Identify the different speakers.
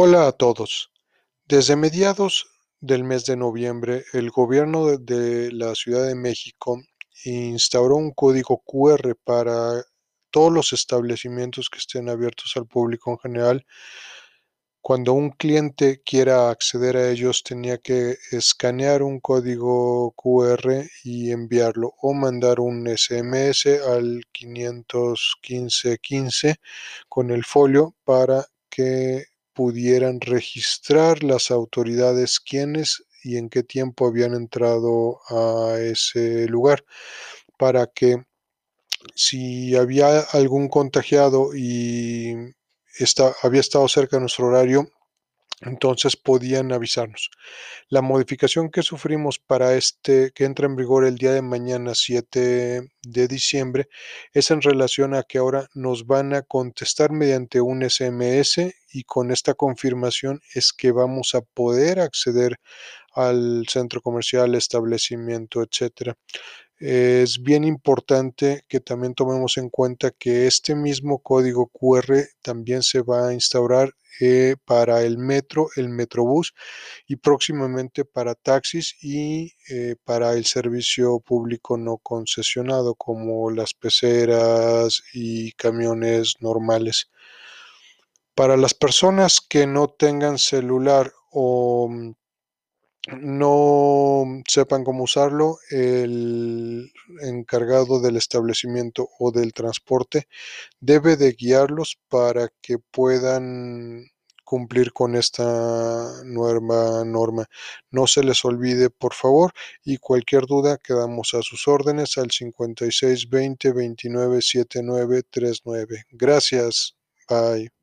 Speaker 1: Hola a todos. Desde mediados del mes de noviembre, el gobierno de, la Ciudad de México instauró un código QR para todos los establecimientos que estén abiertos al público en general. Cuando un cliente quiera acceder a ellos, tenía que escanear un código QR y enviarlo o mandar un SMS al 51515 con el folio para que pudieran registrar las autoridades quiénes y en qué tiempo habían entrado a ese lugar para que si había algún contagiado y está, había estado cerca de nuestro horario, entonces podían avisarnos. La modificación que sufrimos para este, que entra en vigor el día de mañana, 7 de diciembre, es en relación a que ahora nos van a contestar mediante un SMS y con esta confirmación es que vamos a poder acceder al centro comercial, establecimiento, etcétera es bien importante que también tomemos en cuenta que este mismo código QR también se va a instaurar eh, para el metro, el metrobús y próximamente para taxis y eh, para el servicio público no concesionado como las peceras y camiones normales. Para las personas que no tengan celular o mm, no sepan cómo usarlo, el encargado del establecimiento o del transporte debe de guiarlos para que puedan cumplir con esta nueva norma. No se les olvide, por favor, y cualquier duda quedamos a sus órdenes al 56 20 29 79 39. Gracias. Bye.